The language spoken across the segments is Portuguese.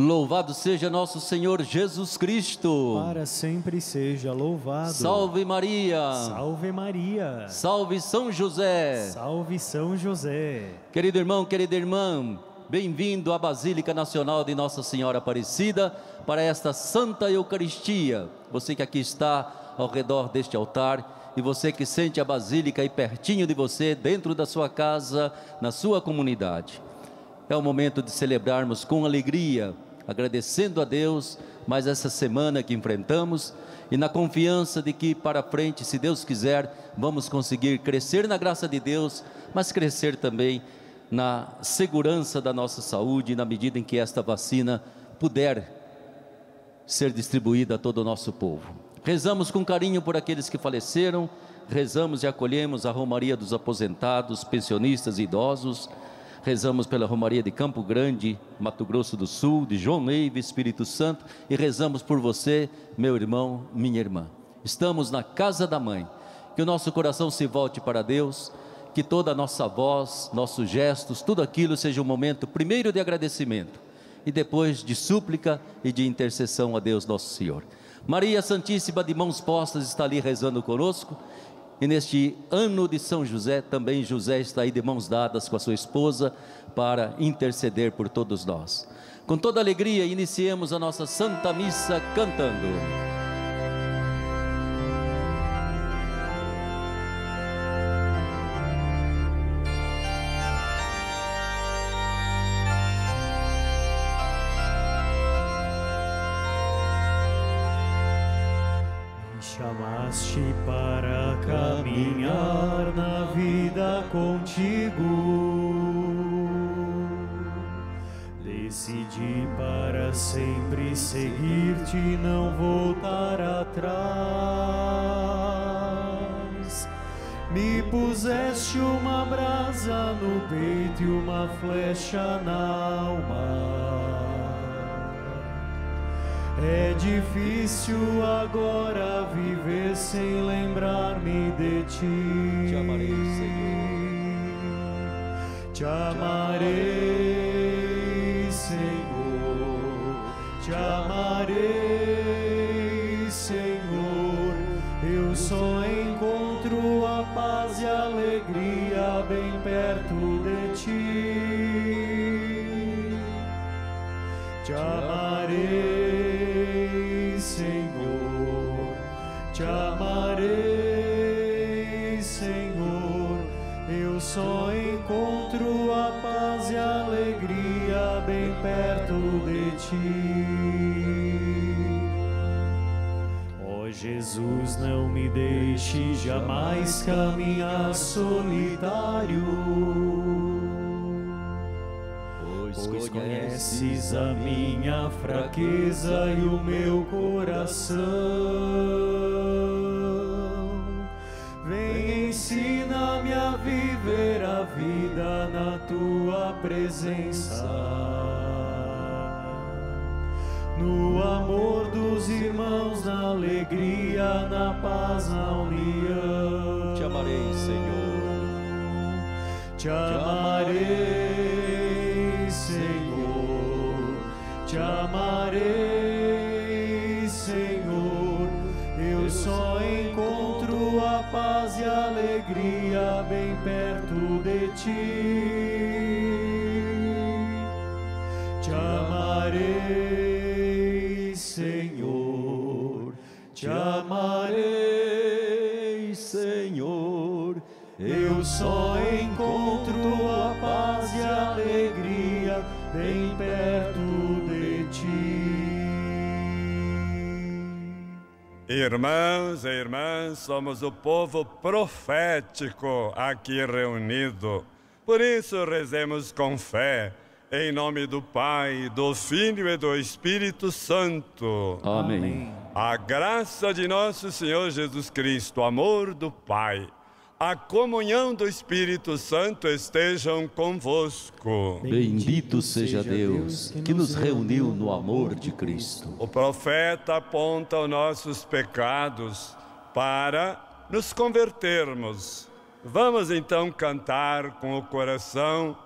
Louvado seja nosso Senhor Jesus Cristo. Para sempre seja louvado. Salve Maria. Salve Maria. Salve São José. Salve São José. Querido irmão, querida irmã, bem-vindo à Basílica Nacional de Nossa Senhora Aparecida para esta Santa Eucaristia. Você que aqui está ao redor deste altar e você que sente a Basílica aí pertinho de você, dentro da sua casa, na sua comunidade. É o momento de celebrarmos com alegria, agradecendo a Deus mais essa semana que enfrentamos e na confiança de que para frente, se Deus quiser, vamos conseguir crescer na graça de Deus, mas crescer também na segurança da nossa saúde, na medida em que esta vacina puder ser distribuída a todo o nosso povo. Rezamos com carinho por aqueles que faleceram, rezamos e acolhemos a Romaria dos aposentados, pensionistas e idosos rezamos pela Romaria de Campo Grande, Mato Grosso do Sul, de João Neiva, Espírito Santo, e rezamos por você, meu irmão, minha irmã. Estamos na casa da mãe. Que o nosso coração se volte para Deus, que toda a nossa voz, nossos gestos, tudo aquilo seja um momento primeiro de agradecimento e depois de súplica e de intercessão a Deus nosso Senhor. Maria Santíssima de mãos postas está ali rezando conosco e neste ano de São José, também José está aí de mãos dadas com a sua esposa para interceder por todos nós. Com toda alegria, iniciemos a nossa Santa Missa cantando. Para sempre seguir-te, não voltar atrás. Me puseste uma brasa no peito e uma flecha na alma. É difícil agora viver sem lembrar-me de ti. Te amarei, Senhor. Te amarei, Te amarei, Senhor. Eu só encontro a paz e a alegria bem perto de ti. Te amarei, Senhor. Te amarei, Senhor. Eu só encontro a paz e a alegria bem perto de ti. Jesus, não me deixe jamais caminhar solitário pois conheces a minha fraqueza e o meu coração. Vem, ensina-me a viver a vida na tua presença. No amor dos irmãos, na alegria, na paz, na união. Te amarei, Senhor. Te amarei, Senhor. Te amarei, Senhor. Eu só encontro a paz e a alegria bem perto de ti. Te amarei, Te amarei, Senhor. Eu só encontro a paz e a alegria bem perto de ti. Irmãos e irmãs, somos o povo profético aqui reunido. Por isso, rezemos com fé, em nome do Pai, do Filho e do Espírito Santo. Amém. A graça de nosso Senhor Jesus Cristo, amor do Pai, a comunhão do Espírito Santo estejam convosco. Bendito seja Deus que nos reuniu no amor de Cristo. O profeta aponta os nossos pecados para nos convertermos. Vamos então cantar com o coração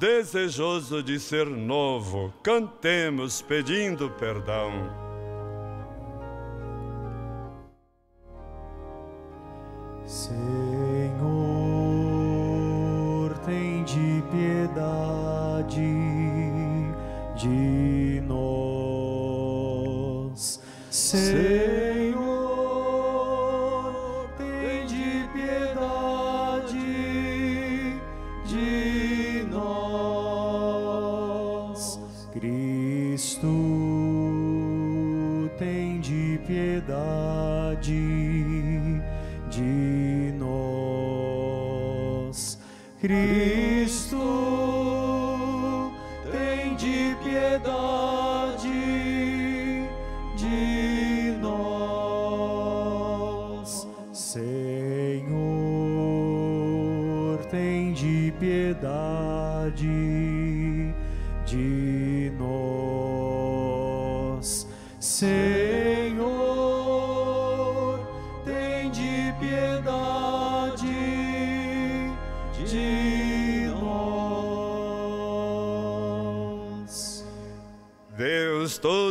desejoso de ser novo, cantemos pedindo perdão. Senhor, tem de piedade de nós. Senhor, nós.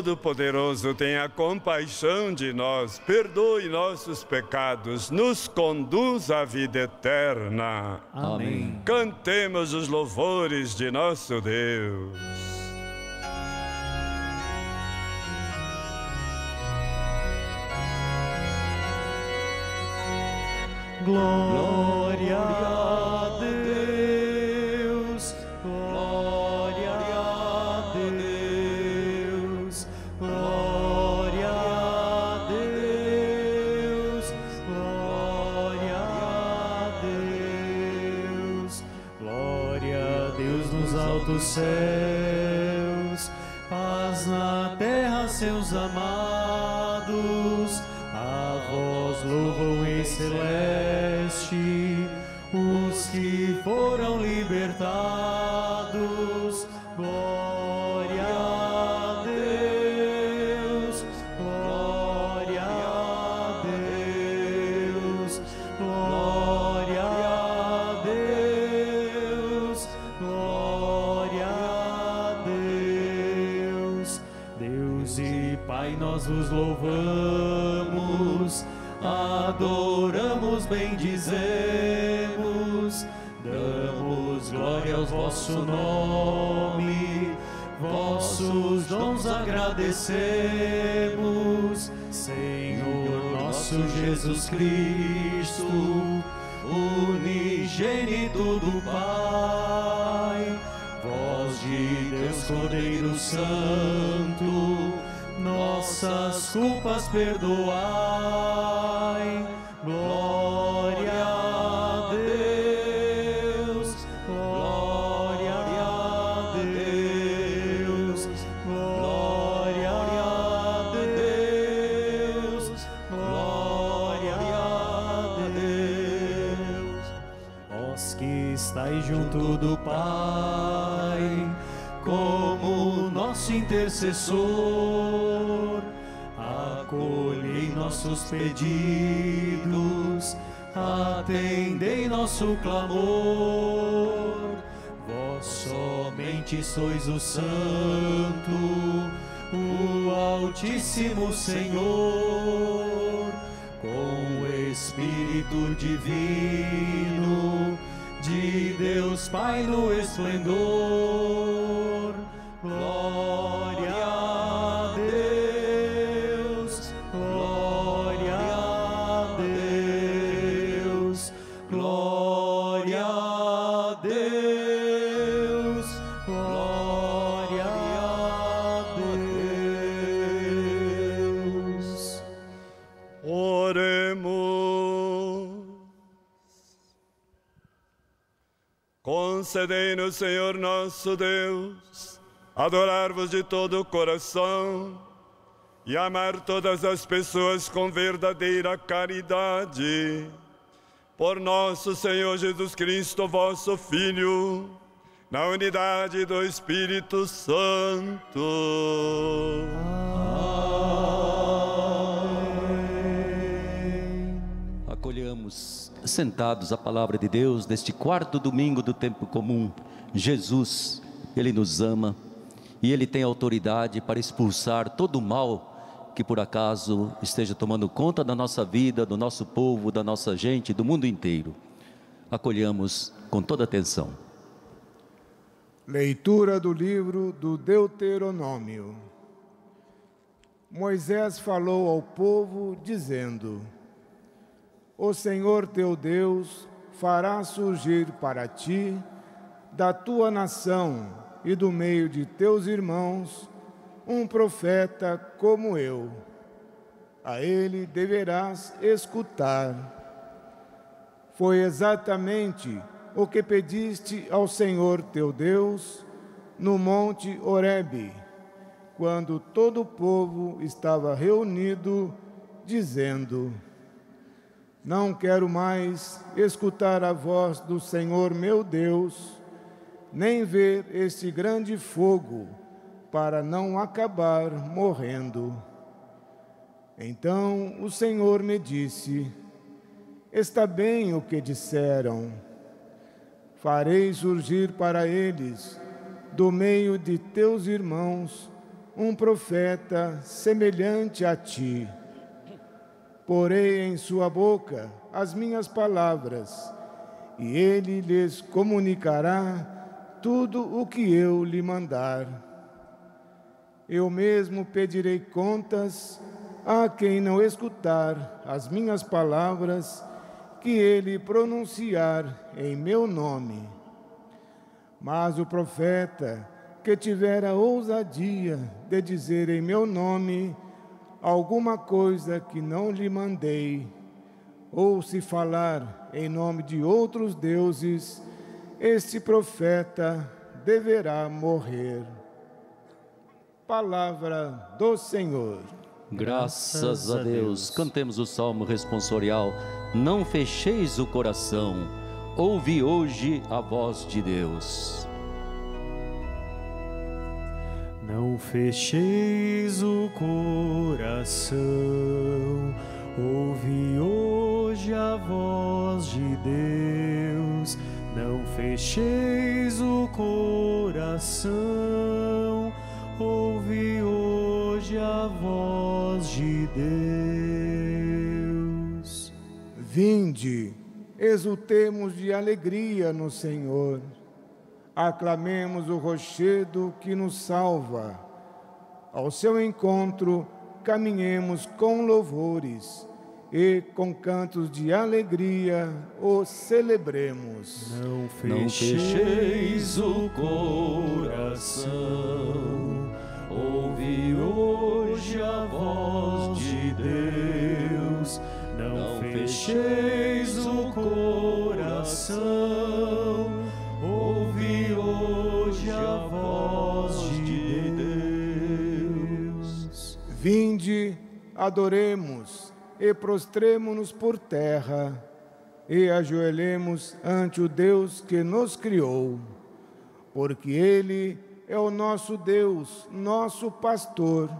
Todo-Poderoso, tenha compaixão de nós, perdoe nossos pecados, nos conduz à vida eterna. Amém. Cantemos os louvores de nosso Deus. Glória bendizemos, damos glória ao vosso nome, vossos dons agradecemos, Senhor nosso Jesus Cristo, unigênito do Pai, voz de Deus Cordeiro Santo, nossas culpas perdoai. Acolhei nossos pedidos, atendei nosso clamor. Vós somente sois o Santo, o Altíssimo Senhor, com o Espírito Divino de Deus Pai no esplendor. Deus, glória a Deus. Oremos. Concedei-nos, Senhor nosso Deus, adorar-vos de todo o coração e amar todas as pessoas com verdadeira caridade. Por nosso Senhor Jesus Cristo, vosso Filho, na unidade do Espírito Santo. Acolhamos sentados a palavra de Deus neste quarto domingo do tempo comum. Jesus, Ele nos ama e Ele tem autoridade para expulsar todo o mal que por acaso esteja tomando conta da nossa vida, do nosso povo, da nossa gente, do mundo inteiro. Acolhamos com toda atenção. Leitura do livro do Deuteronômio. Moisés falou ao povo, dizendo: O Senhor teu Deus fará surgir para ti, da tua nação e do meio de teus irmãos, um profeta como eu. A ele deverás escutar. Foi exatamente o que pediste ao Senhor teu Deus no monte Horebe quando todo o povo estava reunido, dizendo: Não quero mais escutar a voz do Senhor meu Deus, nem ver este grande fogo, para não acabar morrendo. Então o Senhor me disse: Está bem o que disseram. Farei surgir para eles, do meio de teus irmãos, um profeta semelhante a ti. Porei em sua boca as minhas palavras, e ele lhes comunicará tudo o que eu lhe mandar. Eu mesmo pedirei contas a quem não escutar as minhas palavras que ele pronunciar em meu nome. Mas o profeta que tiver a ousadia de dizer em meu nome alguma coisa que não lhe mandei, ou se falar em nome de outros deuses, este profeta deverá morrer. Palavra do Senhor. Graças a Deus. Cantemos o salmo responsorial. Não fecheis o coração. Ouvi hoje a voz de Deus. Não fecheis o coração, ouve hoje a voz de Deus. Não fecheis o coração, ouve hoje a voz de Deus. Vinde, exultemos de alegria no Senhor aclamemos o rochedo que nos salva. Ao seu encontro, caminhemos com louvores e com cantos de alegria o celebremos. Não fecheis o coração, adoremos e prostremo-nos por terra e ajoelhemos ante o Deus que nos criou, porque Ele é o nosso Deus, nosso pastor,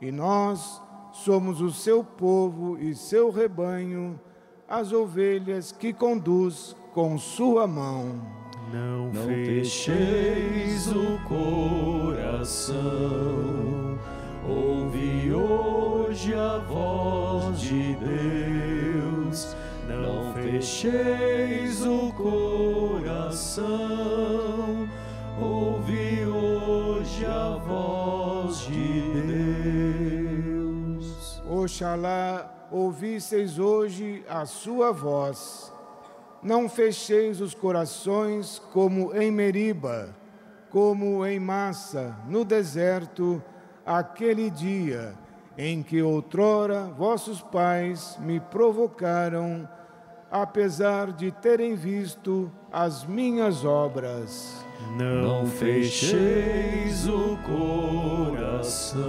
e nós somos o seu povo e seu rebanho, as ovelhas que conduz com sua mão. Não, não fecheis o coração, ouve hoje a voz de Deus. Não fecheis o coração, ouve hoje a voz de Deus. Oxalá ouvisseis hoje a sua voz não fecheis os corações como em Meriba, como em Massa, no deserto, aquele dia em que outrora vossos pais me provocaram, apesar de terem visto as minhas obras. Não fecheis o coração,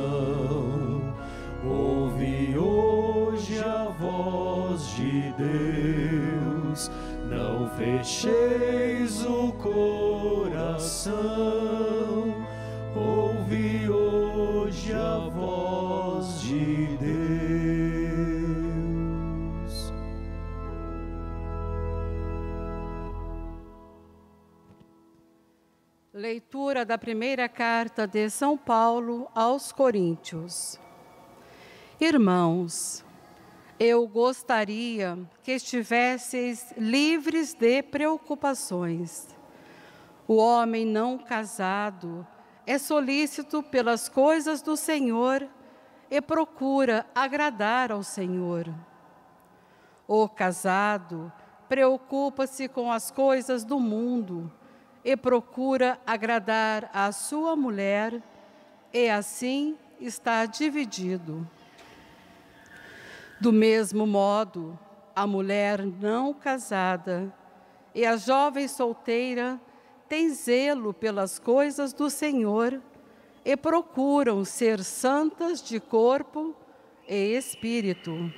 ouve hoje a voz de Deus. Não fecheis o coração, ouve hoje a voz de Deus. Leitura da primeira carta de São Paulo aos Coríntios. Irmãos, eu gostaria que estivesseis livres de preocupações. O homem não casado é solícito pelas coisas do Senhor e procura agradar ao Senhor. O casado preocupa-se com as coisas do mundo e procura agradar a sua mulher, e assim está dividido. Do mesmo modo, a mulher não casada e a jovem solteira têm zelo pelas coisas do Senhor e procuram ser santas de corpo e espírito.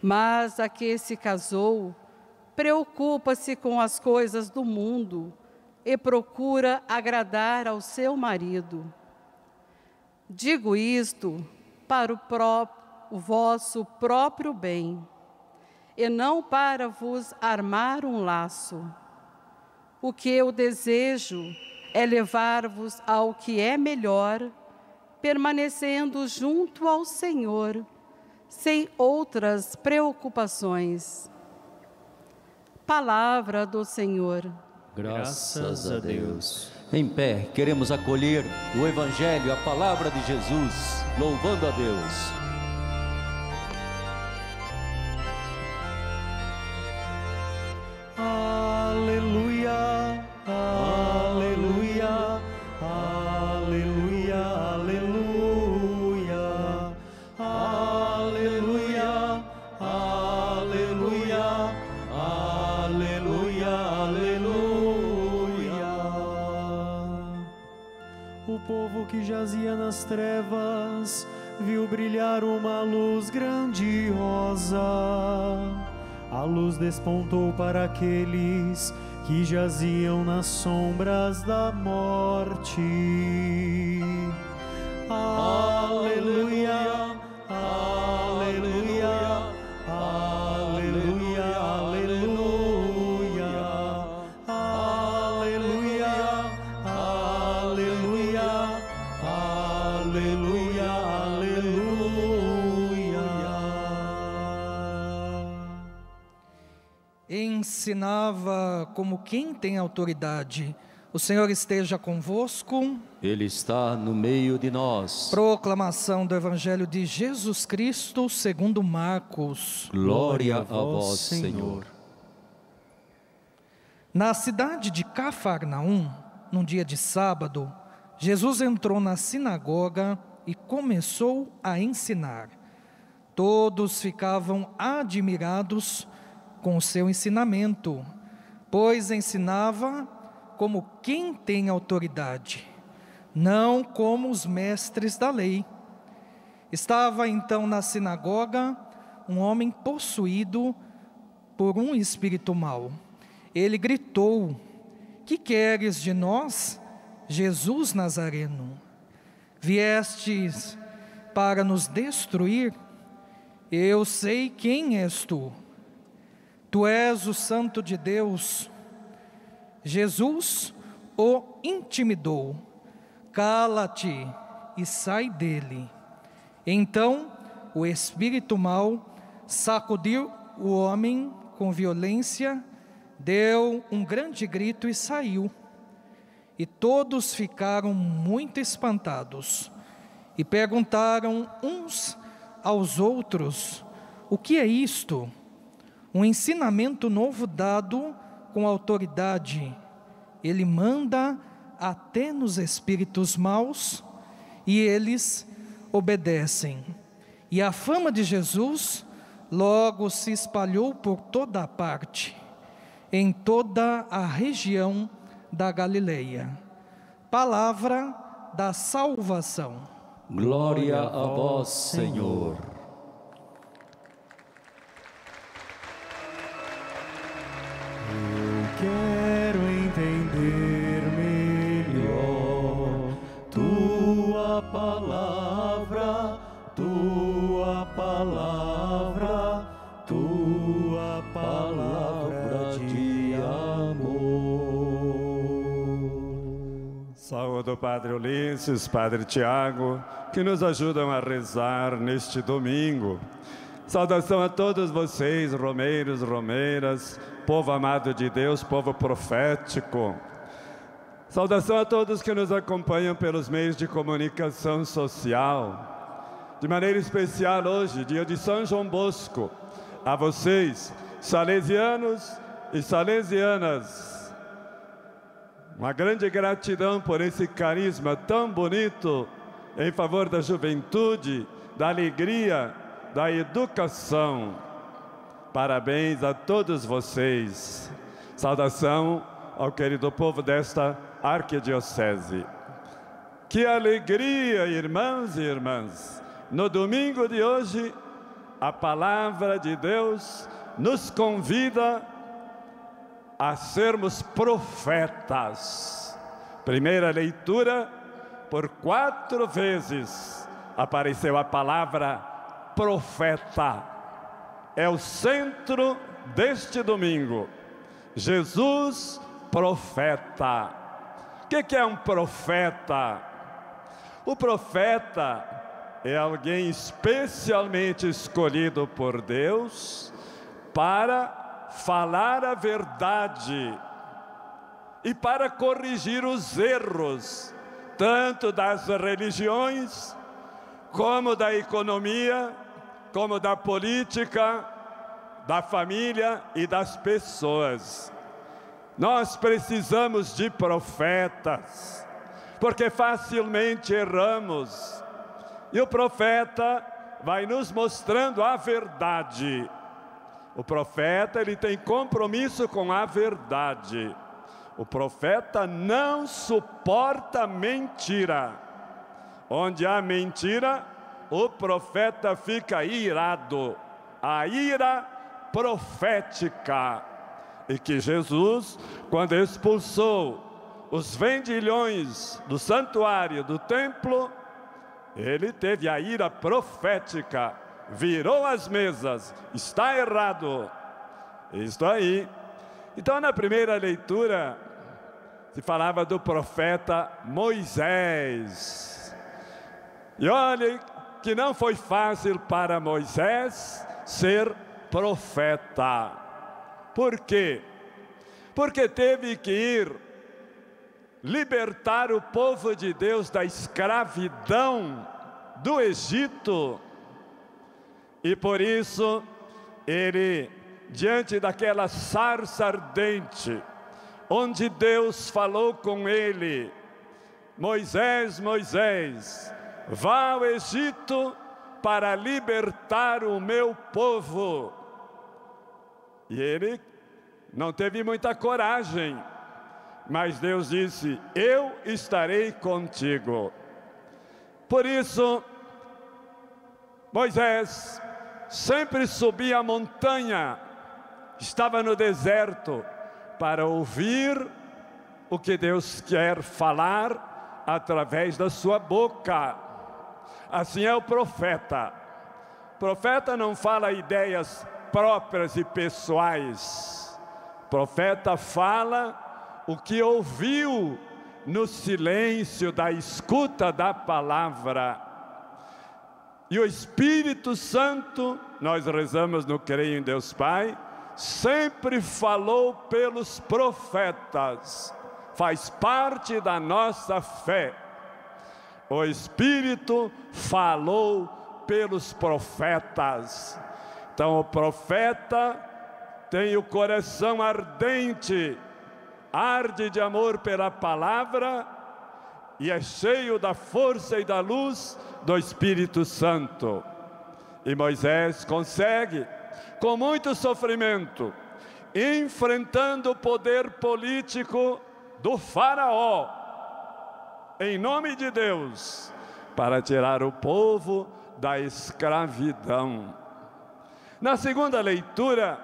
Mas a que se casou preocupa-se com as coisas do mundo e procura agradar ao seu marido. Digo isto para o próprio o vosso próprio bem, e não para vos armar um laço. O que eu desejo é levar-vos ao que é melhor, permanecendo junto ao Senhor, sem outras preocupações. Palavra do Senhor. Graças a Deus. Em pé, queremos acolher o Evangelho, a palavra de Jesus, louvando a Deus. Trevas, viu brilhar uma luz grandiosa. A luz despontou para aqueles que jaziam nas sombras da morte. Ensinava como quem tem autoridade. O Senhor esteja convosco. Ele está no meio de nós. Proclamação do Evangelho de Jesus Cristo segundo Marcos. Glória a vós, Senhor. Na cidade de Cafarnaum, num dia de sábado, Jesus entrou na sinagoga e começou a ensinar. Todos ficavam admirados com o seu ensinamento, pois ensinava como quem tem autoridade, não como os mestres da lei. Estava então na sinagoga um homem possuído por um espírito mau. Ele gritou: Que queres de nós, Jesus Nazareno? Viestes para nos destruir? Eu sei quem és tu. Tu és o Santo de Deus. Jesus o intimidou. Cala-te e sai dele. Então o espírito mau sacudiu o homem com violência, deu um grande grito e saiu. E todos ficaram muito espantados e perguntaram uns aos outros: O que é isto? Um ensinamento novo dado com autoridade. Ele manda até nos espíritos maus e eles obedecem. E a fama de Jesus logo se espalhou por toda a parte, em toda a região da Galileia. Palavra da salvação. Glória a vós, Senhor. Quero entender melhor tua palavra, tua palavra, tua palavra de amor. povo do Padre Ulisses, Padre Tiago, que nos ajudam a rezar neste domingo. Saudação a todos vocês, romeiros, romeiras, povo amado de Deus, povo profético. Saudação a todos que nos acompanham pelos meios de comunicação social. De maneira especial hoje, dia de São João Bosco, a vocês, salesianos e salesianas. Uma grande gratidão por esse carisma tão bonito em favor da juventude, da alegria, da educação. Parabéns a todos vocês. Saudação ao querido povo desta arquidiocese. Que alegria, irmãos e irmãs! No domingo de hoje, a palavra de Deus nos convida a sermos profetas. Primeira leitura, por quatro vezes apareceu a palavra profeta. É o centro deste domingo. Jesus, profeta que, que é um profeta? O profeta é alguém especialmente escolhido por Deus para falar a verdade e para corrigir os erros, tanto das religiões, como da economia, como da política, da família e das pessoas. Nós precisamos de profetas, porque facilmente erramos. E o profeta vai nos mostrando a verdade. O profeta, ele tem compromisso com a verdade. O profeta não suporta mentira. Onde há mentira, o profeta fica irado. A ira profética e que Jesus, quando expulsou os vendilhões do santuário, do templo, ele teve a ira profética, virou as mesas, está errado. Isto aí. Então, na primeira leitura, se falava do profeta Moisés. E olhe que não foi fácil para Moisés ser profeta. Por quê? Porque teve que ir libertar o povo de Deus da escravidão do Egito. E por isso, ele, diante daquela sarça ardente, onde Deus falou com ele, Moisés, Moisés, vá ao Egito para libertar o meu povo. E ele não teve muita coragem, mas Deus disse: Eu estarei contigo. Por isso, Moisés sempre subia a montanha, estava no deserto, para ouvir o que Deus quer falar através da sua boca. Assim é o profeta. Profeta não fala ideias próprias e pessoais. Profeta fala o que ouviu no silêncio da escuta da palavra. E o Espírito Santo, nós rezamos no Creio em Deus Pai, sempre falou pelos profetas, faz parte da nossa fé. O Espírito falou pelos profetas. Então o profeta tem o coração ardente, arde de amor pela palavra e é cheio da força e da luz do Espírito Santo. E Moisés consegue, com muito sofrimento, enfrentando o poder político do Faraó, em nome de Deus, para tirar o povo da escravidão. Na segunda leitura,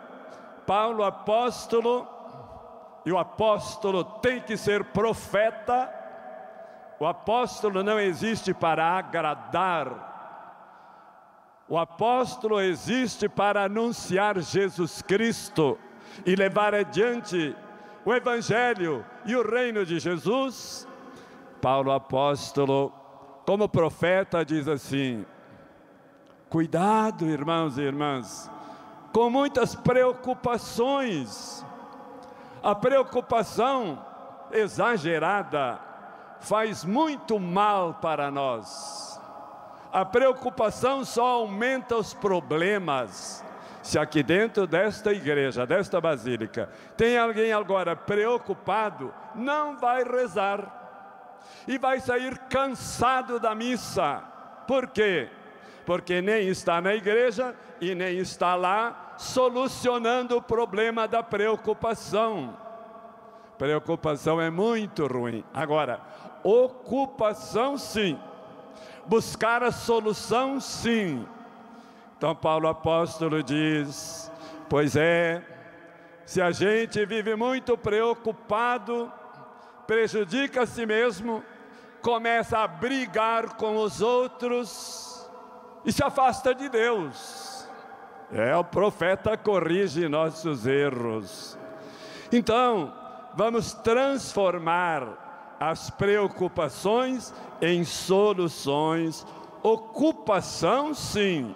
Paulo apóstolo, e o apóstolo tem que ser profeta, o apóstolo não existe para agradar, o apóstolo existe para anunciar Jesus Cristo e levar adiante o Evangelho e o reino de Jesus. Paulo apóstolo, como profeta, diz assim: Cuidado, irmãos e irmãs, com muitas preocupações. A preocupação exagerada faz muito mal para nós. A preocupação só aumenta os problemas. Se aqui dentro desta igreja, desta basílica, tem alguém agora preocupado, não vai rezar e vai sair cansado da missa. Por quê? Porque nem está na igreja e nem está lá solucionando o problema da preocupação. Preocupação é muito ruim. Agora, ocupação sim. Buscar a solução sim. Então, Paulo apóstolo diz: Pois é, se a gente vive muito preocupado, prejudica a si mesmo, começa a brigar com os outros e se afasta de Deus. É, o profeta corrige nossos erros. Então, vamos transformar as preocupações em soluções. Ocupação, sim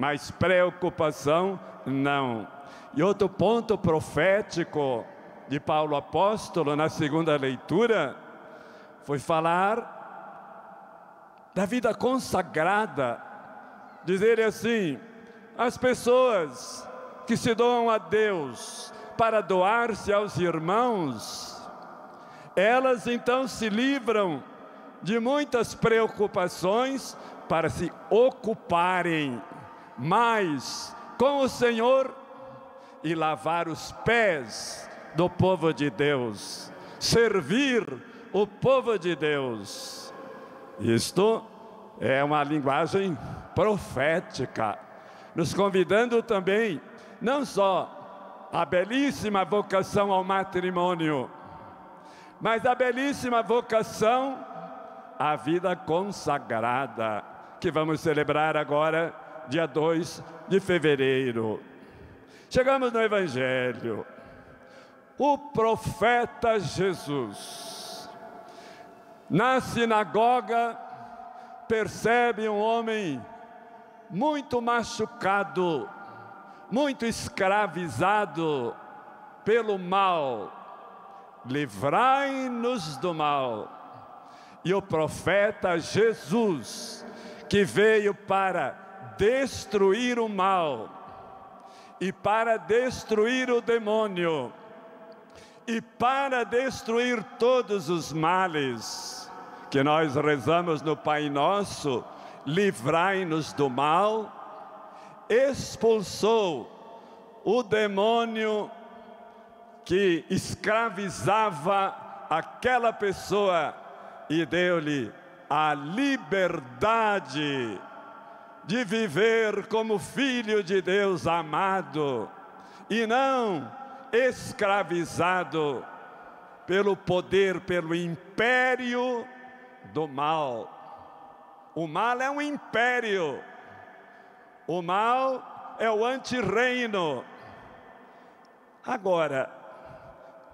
mas preocupação não. E outro ponto profético de Paulo apóstolo na segunda leitura foi falar da vida consagrada, dizer assim: as pessoas que se doam a Deus para doar-se aos irmãos, elas então se livram de muitas preocupações para se ocuparem mais com o Senhor e lavar os pés do povo de Deus, servir o povo de Deus. Isto é uma linguagem profética, nos convidando também, não só a belíssima vocação ao matrimônio, mas a belíssima vocação à vida consagrada, que vamos celebrar agora dia 2 de fevereiro. Chegamos no Evangelho. O profeta Jesus, na sinagoga, percebe um homem muito machucado, muito escravizado pelo mal. Livrai-nos do mal. E o profeta Jesus, que veio para destruir o mal e para destruir o demônio e para destruir todos os males que nós rezamos no Pai Nosso, livrai-nos do mal, expulsou o demônio que escravizava aquela pessoa e deu-lhe a liberdade de viver como filho de Deus amado. E não escravizado pelo poder, pelo império do mal. O mal é um império, o mal é o antirreino. Agora,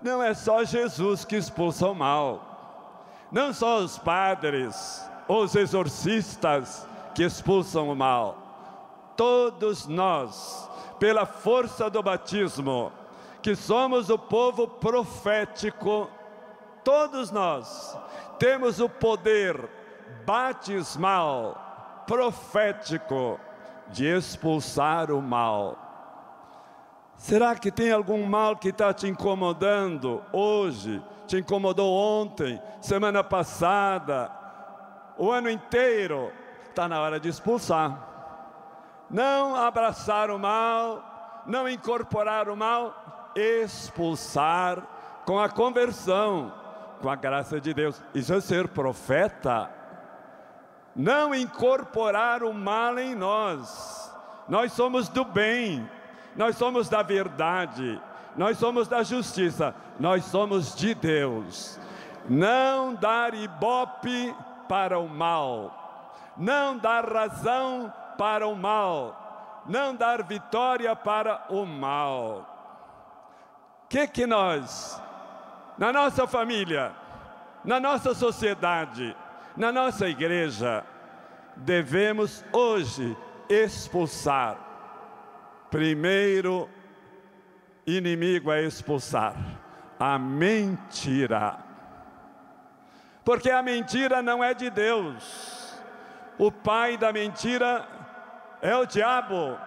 não é só Jesus que expulsa o mal, não só os padres, os exorcistas, que expulsam o mal. Todos nós, pela força do batismo, que somos o povo profético, todos nós temos o poder batismal, profético, de expulsar o mal. Será que tem algum mal que está te incomodando hoje, te incomodou ontem, semana passada, o ano inteiro? está na hora de expulsar. Não abraçar o mal, não incorporar o mal, expulsar com a conversão, com a graça de Deus. Isso é ser profeta. Não incorporar o mal em nós. Nós somos do bem, nós somos da verdade, nós somos da justiça, nós somos de Deus. Não dar ibope para o mal não dar razão para o mal, não dar vitória para o mal. Que que nós, na nossa família, na nossa sociedade, na nossa igreja, devemos hoje expulsar. Primeiro inimigo a expulsar a mentira. Porque a mentira não é de Deus. O pai da mentira é o diabo.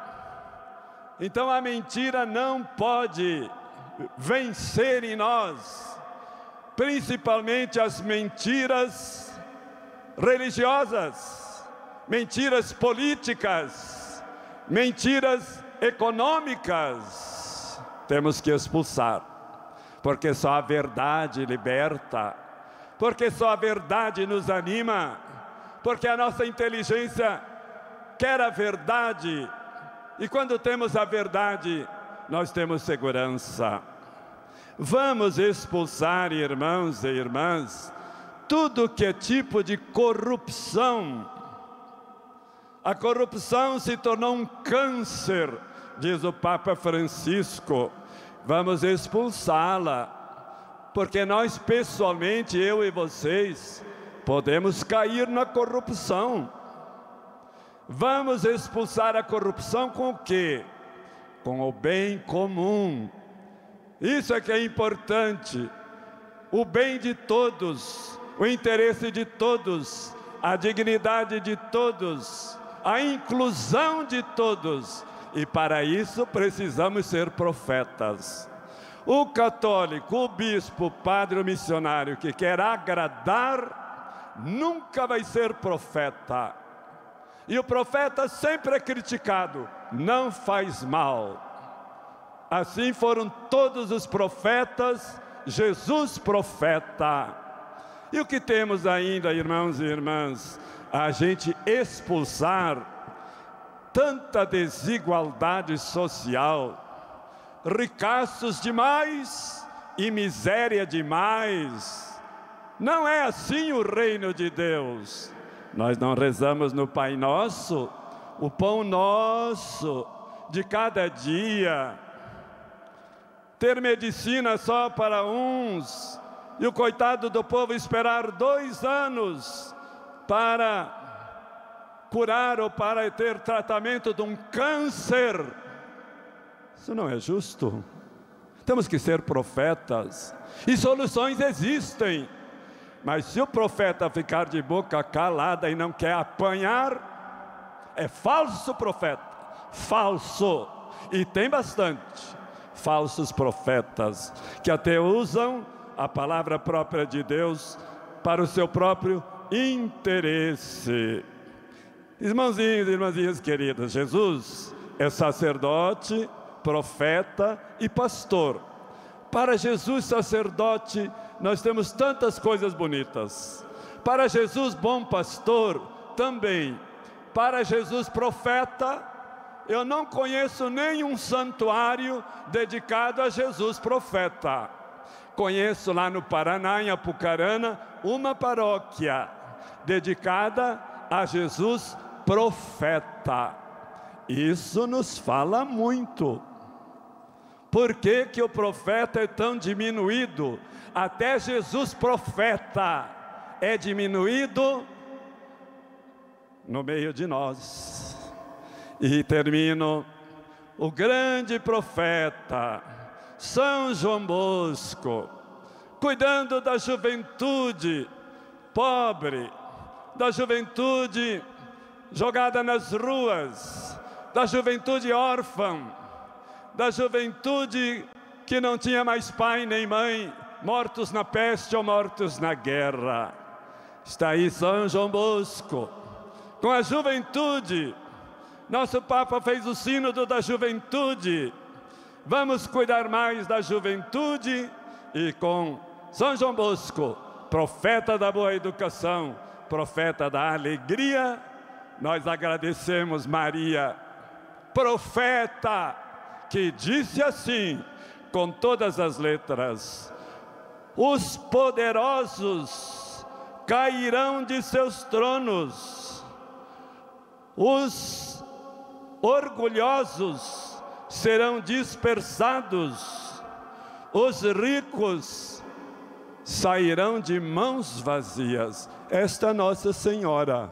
Então a mentira não pode vencer em nós, principalmente as mentiras religiosas, mentiras políticas, mentiras econômicas. Temos que expulsar, porque só a verdade liberta, porque só a verdade nos anima, porque a nossa inteligência quer a verdade, e quando temos a verdade, nós temos segurança. Vamos expulsar, irmãos e irmãs, tudo que é tipo de corrupção. A corrupção se tornou um câncer, diz o Papa Francisco. Vamos expulsá-la, porque nós pessoalmente, eu e vocês, podemos cair na corrupção. Vamos expulsar a corrupção com o quê? Com o bem comum. Isso é que é importante. O bem de todos o interesse de todos, a dignidade de todos, a inclusão de todos. E para isso precisamos ser profetas. O católico, o bispo, o padre, o missionário que quer agradar, nunca vai ser profeta. E o profeta sempre é criticado, não faz mal. Assim foram todos os profetas, Jesus profeta. E o que temos ainda, irmãos e irmãs? A gente expulsar tanta desigualdade social, ricaços demais e miséria demais. Não é assim o reino de Deus. Nós não rezamos no Pai Nosso, o pão nosso de cada dia. Ter medicina só para uns, e o coitado do povo esperar dois anos para curar ou para ter tratamento de um câncer. Isso não é justo. Temos que ser profetas. E soluções existem. Mas se o profeta ficar de boca calada e não quer apanhar, é falso profeta. Falso. E tem bastante falsos profetas que até usam a palavra própria de Deus para o seu próprio interesse. Irmãozinhos e irmãzinhas queridas, Jesus é sacerdote, profeta e pastor. Para Jesus, sacerdote, nós temos tantas coisas bonitas. Para Jesus, bom pastor, também. Para Jesus, profeta, eu não conheço nenhum santuário dedicado a Jesus, profeta. Conheço lá no Paraná, em Apucarana, uma paróquia dedicada a Jesus profeta. Isso nos fala muito. Por que, que o profeta é tão diminuído? Até Jesus profeta é diminuído no meio de nós. E termino, o grande profeta, são João Bosco, cuidando da juventude pobre, da juventude jogada nas ruas, da juventude órfã, da juventude que não tinha mais pai nem mãe, mortos na peste ou mortos na guerra. Está aí São João Bosco, com a juventude. Nosso Papa fez o sínodo da juventude. Vamos cuidar mais da juventude e com São João Bosco, profeta da boa educação, profeta da alegria, nós agradecemos Maria, profeta, que disse assim, com todas as letras: os poderosos cairão de seus tronos, os orgulhosos serão dispersados, os ricos sairão de mãos vazias. Esta Nossa Senhora,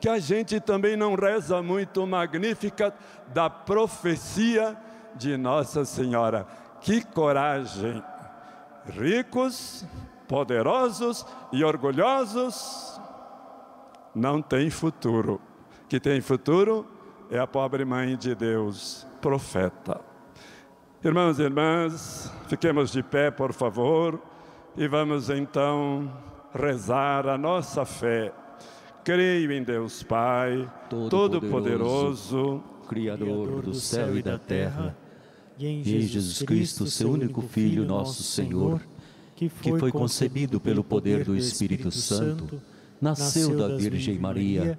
que a gente também não reza muito magnífica da profecia de Nossa Senhora. Que coragem! Ricos, poderosos e orgulhosos não têm futuro. Que tem futuro é a pobre mãe de Deus, profeta. Irmãos e irmãs, fiquemos de pé, por favor, e vamos então rezar a nossa fé. Creio em Deus Pai, Todo-Poderoso, Criador do céu e da terra, e em Jesus Cristo, seu único Filho, nosso Senhor, que foi concebido pelo poder do Espírito Santo, nasceu da Virgem Maria,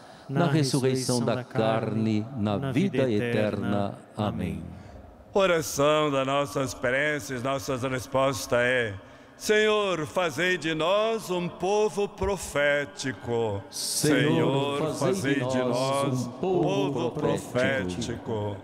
na ressurreição da carne, na vida eterna. Amém. Oração das nossas preces, nossas respostas é: Senhor, fazei de nós um povo profético. Senhor, fazei de nós um povo profético.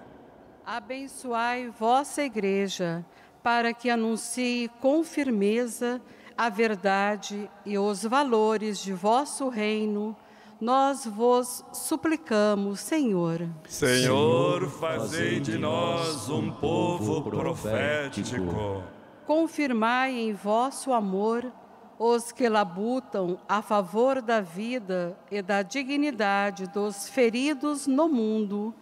Abençoai vossa igreja, para que anuncie com firmeza a verdade e os valores de vosso reino. Nós vos suplicamos, Senhor. Senhor, fazei de nós um povo profético. Confirmai em vosso amor os que labutam a favor da vida e da dignidade dos feridos no mundo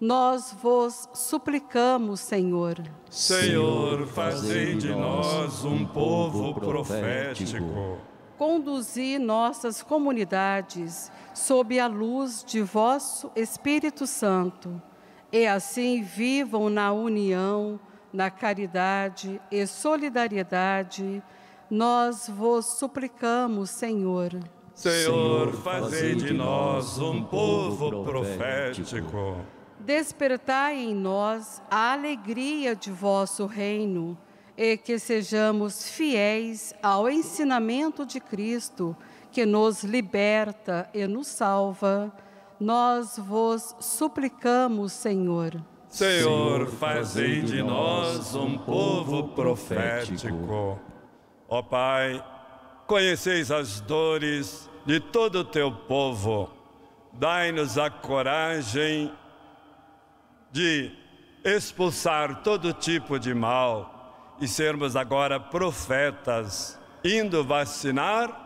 nós vos suplicamos, Senhor. Senhor, fazei de nós um povo profético. Conduzi nossas comunidades sob a luz de vosso Espírito Santo, e assim vivam na união, na caridade e solidariedade. Nós vos suplicamos, Senhor. Senhor, fazei de nós um povo profético despertai em nós a alegria de vosso reino e que sejamos fiéis ao ensinamento de Cristo, que nos liberta e nos salva. Nós vos suplicamos, Senhor. Senhor, fazei de nós um povo profético. Ó Pai, conheceis as dores de todo o teu povo. Dai-nos a coragem de expulsar todo tipo de mal e sermos agora profetas, indo vacinar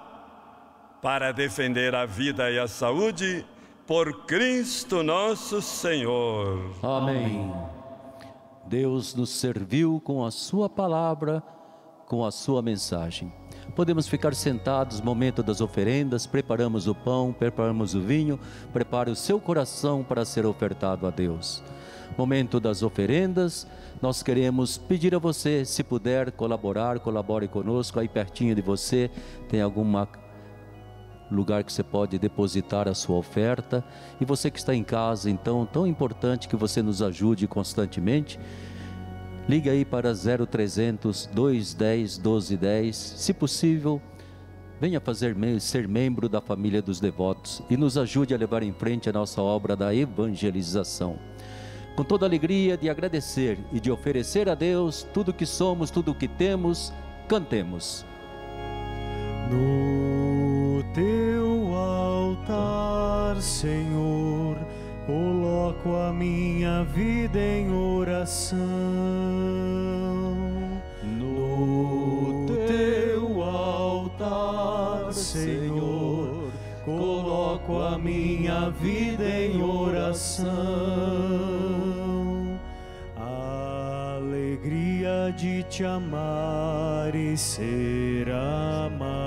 para defender a vida e a saúde por Cristo nosso Senhor. Amém. Deus nos serviu com a Sua palavra, com a Sua mensagem. Podemos ficar sentados, momento das oferendas, preparamos o pão, preparamos o vinho, prepare o seu coração para ser ofertado a Deus momento das oferendas, nós queremos pedir a você, se puder colaborar, colabore conosco, aí pertinho de você tem algum lugar que você pode depositar a sua oferta. E você que está em casa, então, tão importante que você nos ajude constantemente. Ligue aí para 0300 210 1210, se possível, venha fazer ser membro da família dos devotos e nos ajude a levar em frente a nossa obra da evangelização com toda alegria de agradecer e de oferecer a Deus tudo o que somos, tudo o que temos, cantemos. No teu altar, Senhor, coloco a minha vida em oração. No teu altar, Senhor, coloco a minha vida em oração de te amar e ser amado.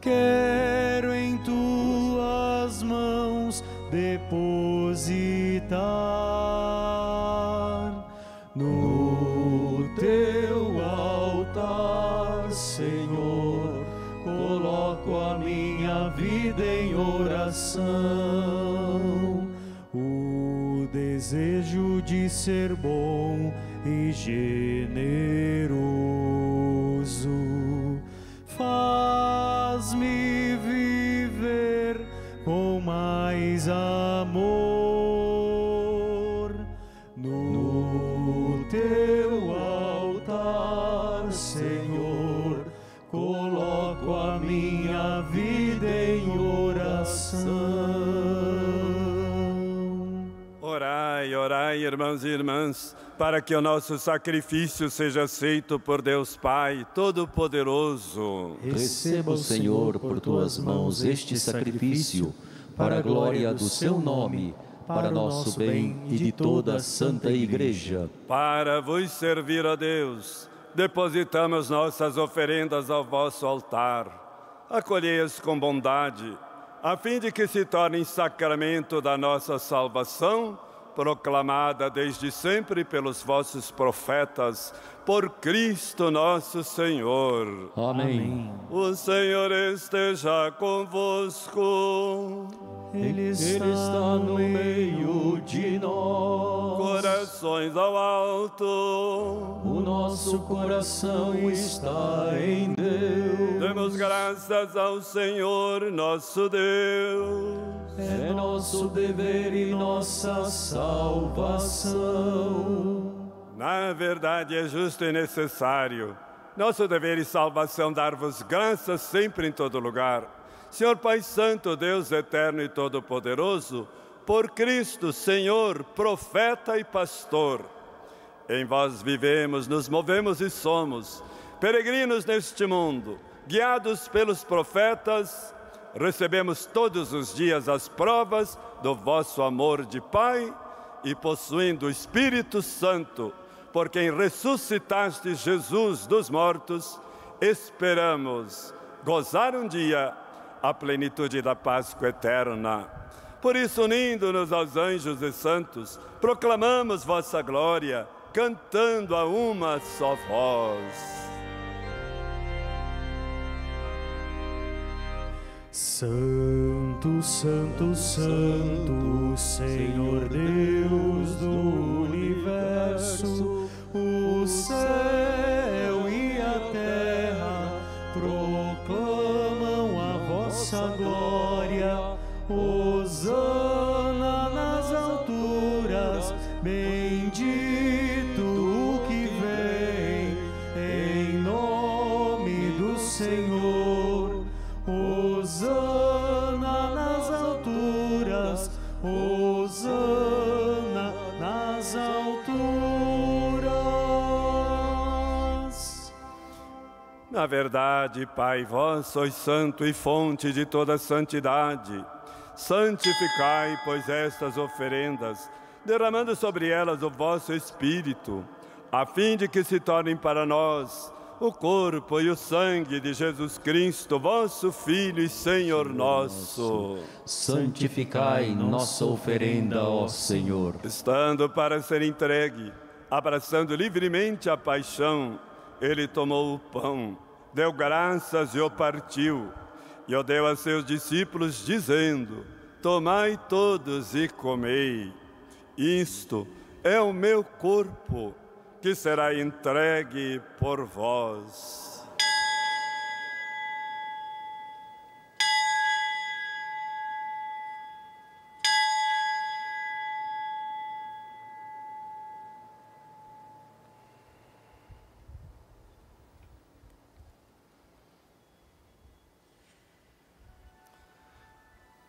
Quero em tuas mãos depositar no teu altar, Senhor. Coloco a minha vida em oração. O desejo de ser bom e generoso. Irmãos e irmãs, para que o nosso sacrifício seja aceito por Deus Pai Todo-Poderoso. Receba o Senhor por tuas mãos este sacrifício, para a glória do seu nome, para nosso bem e de toda a Santa Igreja. Para vos servir a Deus, depositamos nossas oferendas ao vosso altar. Acolhei-as com bondade, a fim de que se tornem sacramento da nossa salvação, proclamada desde sempre pelos vossos profetas, por Cristo nosso Senhor. Amém. O Senhor esteja convosco. Ele está, no meio de nós. Corações ao alto. O nosso coração está em Deus. Demos graças ao Senhor nosso Deus. É nosso dever e nossa salvação. Na verdade, é justo e necessário. Nosso dever e salvação dar-vos graças sempre em todo lugar. Senhor Pai Santo, Deus eterno e todo-poderoso, por Cristo, Senhor, profeta e pastor. Em vós vivemos, nos movemos e somos, peregrinos neste mundo, guiados pelos profetas, recebemos todos os dias as provas do vosso amor de Pai e possuindo o Espírito Santo, por quem ressuscitaste Jesus dos mortos, esperamos gozar um dia a plenitude da Páscoa eterna. Por isso, unindo-nos aos anjos e santos, proclamamos vossa glória, cantando a uma só voz. Santo, Santo, Santo, Senhor Deus do universo, o céu e a terra proclamam a vossa glória. Hosana Na verdade, Pai, vós sois santo e fonte de toda santidade. Santificai, pois, estas oferendas, derramando sobre elas o vosso Espírito, a fim de que se tornem para nós o corpo e o sangue de Jesus Cristo, vosso Filho e Senhor nosso. Santificai nossa oferenda, ó Senhor. Estando para ser entregue, abraçando livremente a paixão, ele tomou o pão, deu graças e o partiu, e o deu a seus discípulos, dizendo: Tomai todos e comei. Isto é o meu corpo, que será entregue por vós.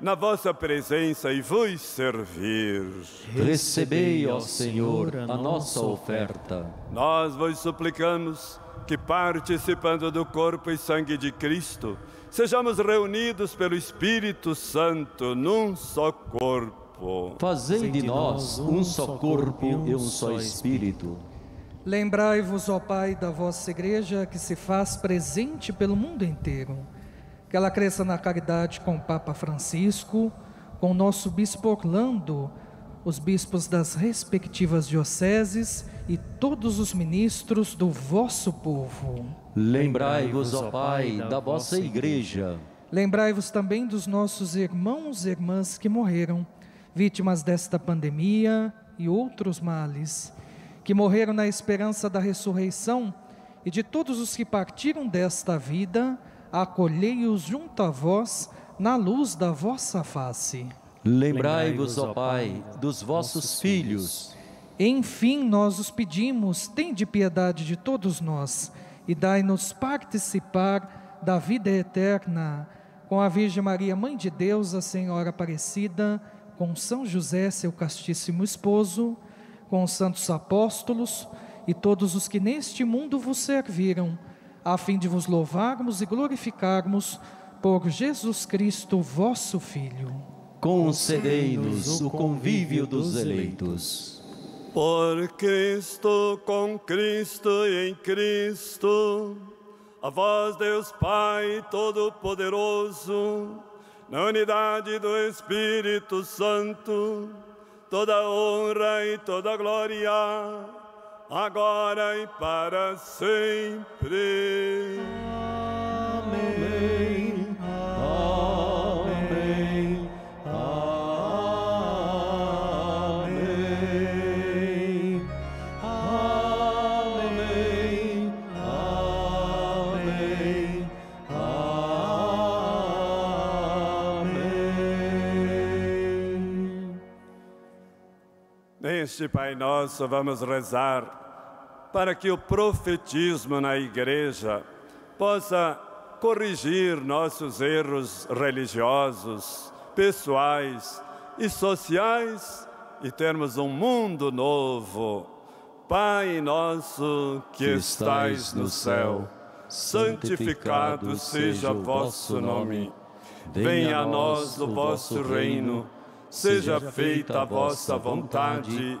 na vossa presença e vos servir. Recebei, ó Senhor, a nossa oferta. Nós vos suplicamos que, participando do corpo e sangue de Cristo, sejamos reunidos pelo Espírito Santo num só corpo. Fazei de nós um só corpo e um só espírito. Lembrai-vos, ó Pai, da vossa igreja que se faz presente pelo mundo inteiro. Que ela cresça na caridade com o Papa Francisco, com o nosso bispo Orlando, os bispos das respectivas dioceses e todos os ministros do vosso povo. Lembrai-vos, ó Pai, da vossa igreja. Lembrai-vos também dos nossos irmãos e irmãs que morreram, vítimas desta pandemia e outros males, que morreram na esperança da ressurreição, e de todos os que partiram desta vida, acolhei-os junto a vós na luz da vossa face. Lembrai-vos, ó Pai, dos vossos filhos. Enfim, nós os pedimos, tende piedade de todos nós e dai-nos participar da vida eterna com a Virgem Maria, Mãe de Deus, a Senhora Aparecida, com São José, seu castíssimo esposo, com os santos apóstolos e todos os que neste mundo vos serviram, a fim de vos louvarmos e glorificarmos por Jesus Cristo, vosso Filho. Concedei-nos o convívio dos eleitos. Por Cristo, com Cristo e em Cristo, a vós, Deus Pai Todo-Poderoso, na unidade do Espírito Santo, toda honra e toda glória, agora e para sempre. Neste Pai Nosso, vamos rezar para que o profetismo na igreja possa corrigir nossos erros religiosos, pessoais e sociais e termos um mundo novo. Pai nosso que estais no céu, santificado seja o vosso nome. Venha a nós o vosso reino. Seja feita a vossa vontade,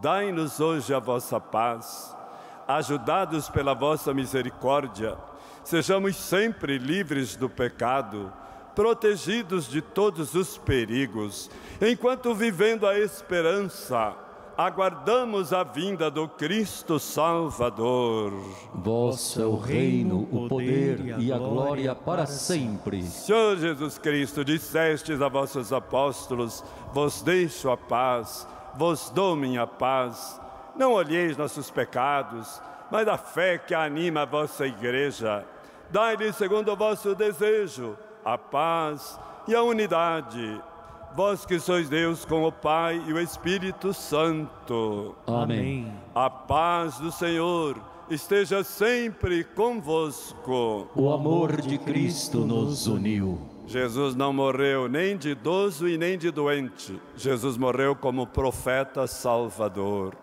Dai-nos hoje a vossa paz. Ajudados pela vossa misericórdia, sejamos sempre livres do pecado, protegidos de todos os perigos, enquanto vivendo a esperança, aguardamos a vinda do Cristo Salvador. Vosso é o reino, o poder e a glória para sempre. Senhor Jesus Cristo, dissestes a vossos apóstolos: Vos deixo a paz, vos dou minha paz. Não olheis nossos pecados, mas a fé que anima a vossa igreja. Dai-lhe, segundo o vosso desejo, a paz e a unidade. Vós que sois Deus com o Pai e o Espírito Santo. Amém. A paz do Senhor esteja sempre convosco. O amor de Cristo nos uniu. Jesus não morreu nem de idoso e nem de doente. Jesus morreu como profeta salvador.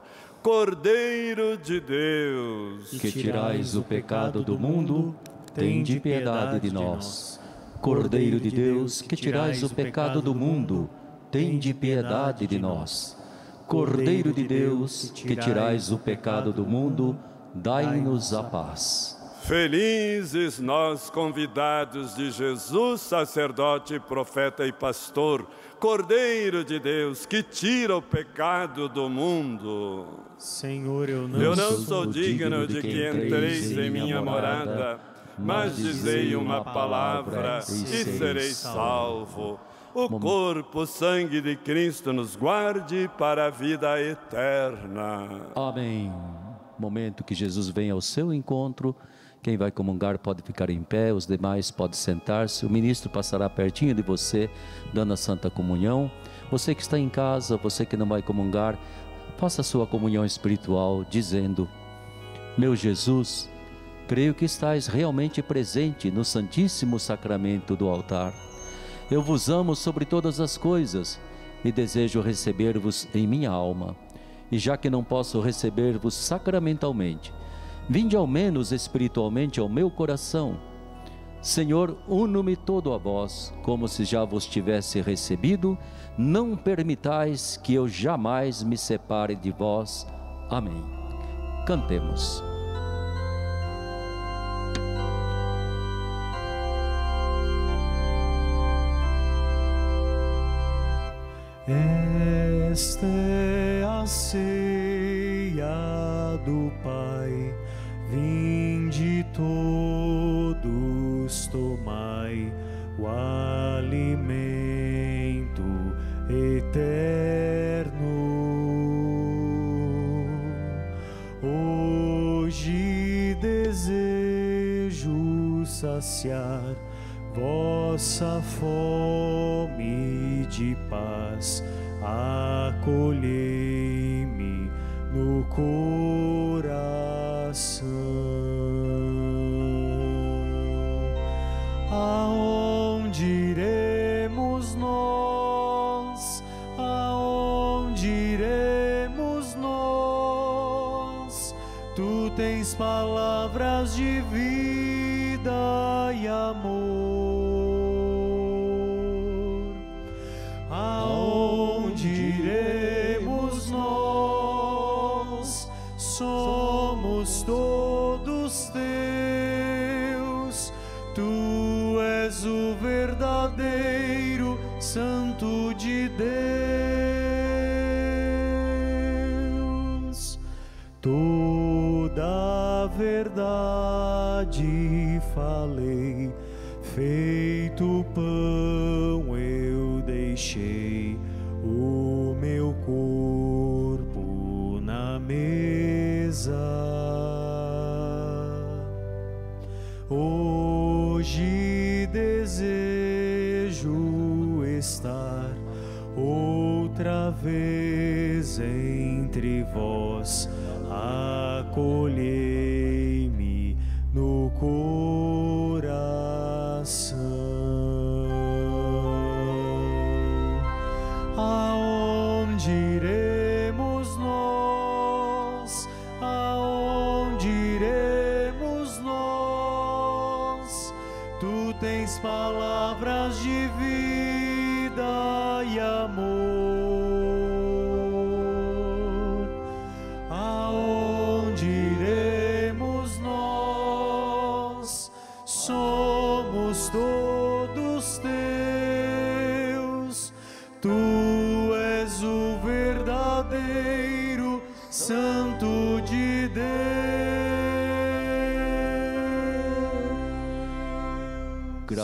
Cordeiro de Deus. Que tirais o pecado do mundo, tende piedade de nós. Cordeiro de Deus, que tirais o pecado do mundo, tende piedade de nós. Cordeiro de Deus, que tirais o pecado do mundo, dai-nos a paz. Felizes nós, convidados de Jesus, sacerdote, profeta e pastor, Cordeiro de Deus, que tira o pecado do mundo. Senhor, eu não, eu não sou digno de que entreis em minha morada, mas dizei uma palavra e serei salvo. O corpo, o sangue de Cristo nos guarde para a vida eterna. Amém. Momento que Jesus vem ao seu encontro. Quem vai comungar pode ficar em pé, os demais podem sentar-se. O ministro passará pertinho de você, dando a Santa Comunhão. Você que está em casa, você que não vai comungar, faça a sua comunhão espiritual, dizendo: Meu Jesus, creio que estais realmente presente no Santíssimo Sacramento do altar eu vos amo sobre todas as coisas e desejo receber-vos em minha alma. E já que não posso receber-vos sacramentalmente, vinde ao menos espiritualmente ao meu coração. Senhor, uno-me todo a vós, como se já vos tivesse recebido, não permitais que eu jamais me separe de vós. Amém. Cantemos. Esta é a ceia do Pai, vinde todos, tomai o alimento eterno. Hoje desejo saciar vossa fome de paz, acolhei-me no coração. So. Feito pão eu deixei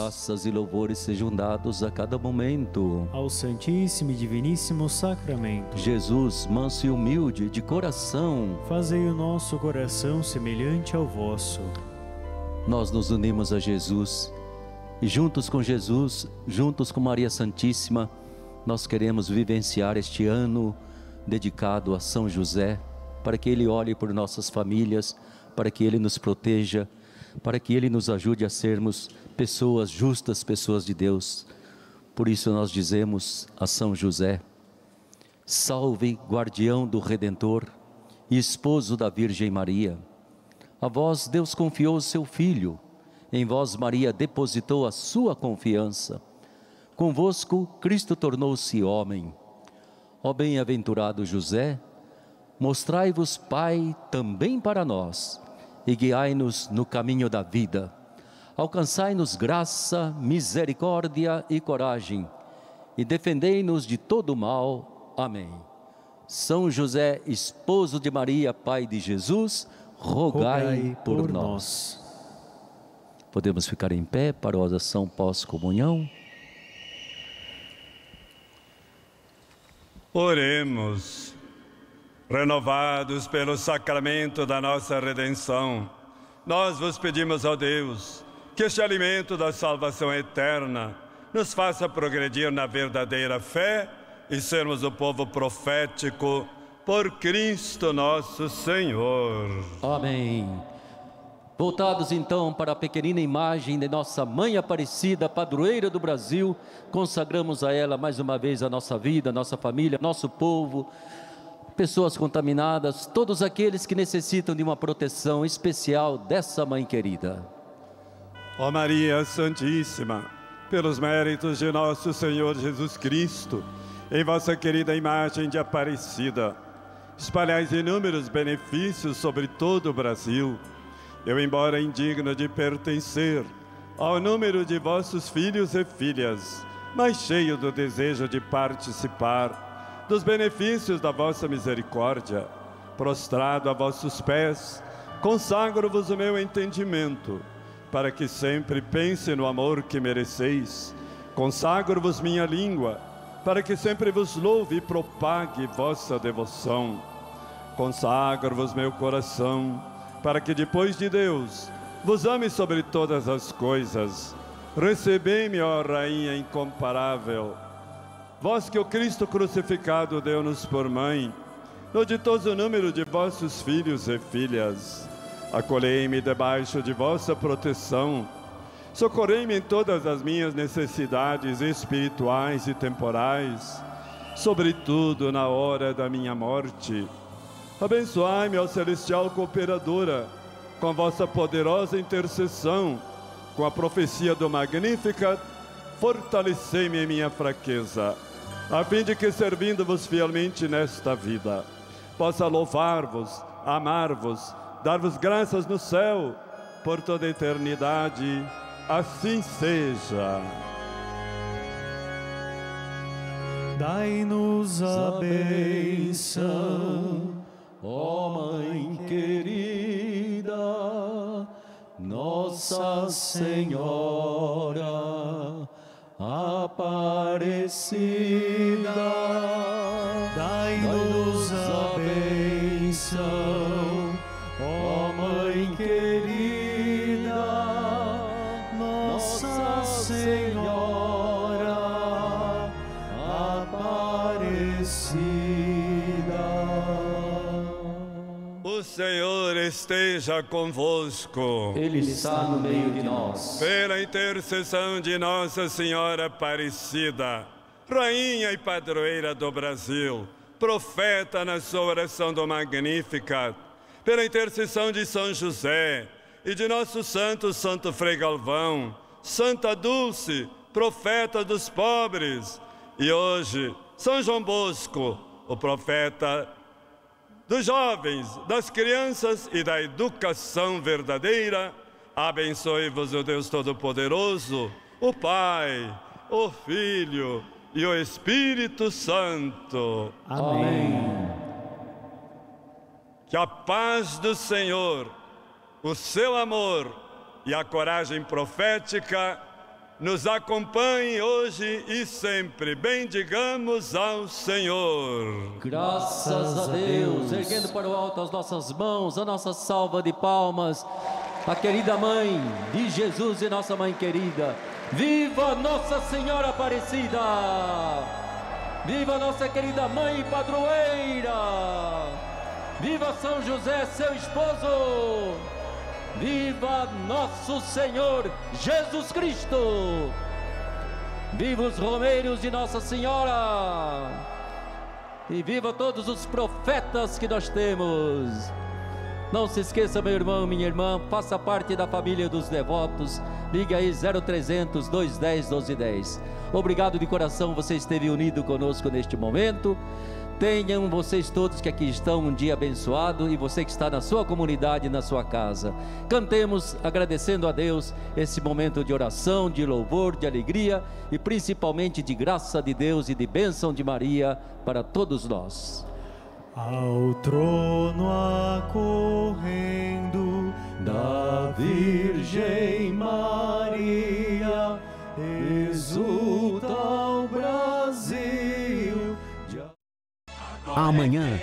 graças e louvores sejam dados a cada momento ao Santíssimo e Diviníssimo Sacramento. Jesus, manso e humilde de coração, fazei o nosso coração semelhante ao vosso. Nós nos unimos a Jesus e juntos com Jesus, juntos com Maria Santíssima, nós queremos vivenciar este ano dedicado a São José, para que ele olhe por nossas famílias, para que ele nos proteja para que Ele nos ajude a sermos pessoas justas, pessoas de Deus. Por isso nós dizemos a São José: Salve, guardião do Redentor e esposo da Virgem Maria. A vós Deus confiou o seu Filho, em vós Maria depositou a sua confiança. Convosco, Cristo tornou-se homem. Ó bem-aventurado José, mostrai-vos Pai também para nós e guiai-nos no caminho da vida. Alcançai-nos graça, misericórdia e coragem e defendei-nos de todo mal. Amém. São José, esposo de Maria, pai de Jesus, rogai, rogai por, por nós. nós. Podemos ficar em pé para a oração pós-comunhão? Oremos, renovados pelo sacramento da nossa redenção, nós vos pedimos, ó Deus, que este alimento da salvação eterna nos faça progredir na verdadeira fé e sermos o povo profético por Cristo nosso Senhor. Amém. Voltados então para a pequenina imagem de nossa Mãe Aparecida, padroeira do Brasil, consagramos a ela mais uma vez a nossa vida, a nossa família, nosso povo, pessoas contaminadas, todos aqueles que necessitam de uma proteção especial dessa Mãe querida. Ó Maria Santíssima, pelos méritos de nosso Senhor Jesus Cristo, em vossa querida imagem de Aparecida, espalhais inúmeros benefícios sobre todo o Brasil. Eu, embora indigno de pertencer ao número de vossos filhos e filhas, mas cheio do desejo de participar dos benefícios da vossa misericórdia, prostrado a vossos pés, consagro-vos o meu entendimento, para que sempre pense no amor que mereceis. Consagro-vos minha língua, para que sempre vos louve e propague vossa devoção. Consagro-vos meu coração, para que depois de Deus vos ame sobre todas as coisas. Recebei-me, ó Rainha incomparável, vós que o Cristo crucificado deu-nos por mãe, no ditoso número de vossos filhos e filhas. Acolhei-me debaixo de vossa proteção, socorrei-me em todas as minhas necessidades espirituais e temporais, sobretudo na hora da minha morte. Abençoai-me, ó celestial cooperadora, com a vossa poderosa intercessão, com a profecia do Magnífica, fortalecei-me em minha fraqueza, a fim de que, servindo-vos fielmente nesta vida, possa louvar-vos, amar-vos, dar-vos graças no céu, por toda a eternidade. Assim seja. Dai-nos a bênção Ó Mãe querida, Nossa Senhora Aparecida, esteja convosco. Ele está no meio de nós. Pela intercessão de Nossa Senhora Aparecida, Rainha e Padroeira do Brasil, profeta na sua oração do Magnífica, pela intercessão de São José e de nosso santo Santo Frei Galvão, Santa Dulce, profeta dos pobres, e hoje São João Bosco, o profeta dos jovens, das crianças e da educação verdadeira. Abençoe-vos o Deus Todo-Poderoso, o Pai, o Filho e o Espírito Santo. Amém. Que a paz do Senhor, o seu amor e a coragem profética nos acompanhe hoje e sempre. Bendigamos ao Senhor. Graças a Deus. Erguendo para o alto as nossas mãos, a nossa salva de palmas. A querida mãe de Jesus e nossa mãe querida. Viva Nossa Senhora Aparecida! Viva nossa querida mãe padroeira! Viva São José, seu esposo! Viva nosso Senhor Jesus Cristo! Viva os romeiros de Nossa Senhora! E viva todos os profetas que nós temos! Não se esqueça, meu irmão, minha irmã, faça parte da família dos devotos. Ligue aí 0300 210 1210. Obrigado de coração, você esteve unido conosco neste momento. Tenham vocês todos que aqui estão um dia abençoado e você que está na sua comunidade, na sua casa. Cantemos agradecendo a Deus esse momento de oração, de louvor, de alegria e principalmente de graça de Deus e de bênção de Maria para todos nós. Ao trono acorrendo da Virgem Maria, exulta Amanhã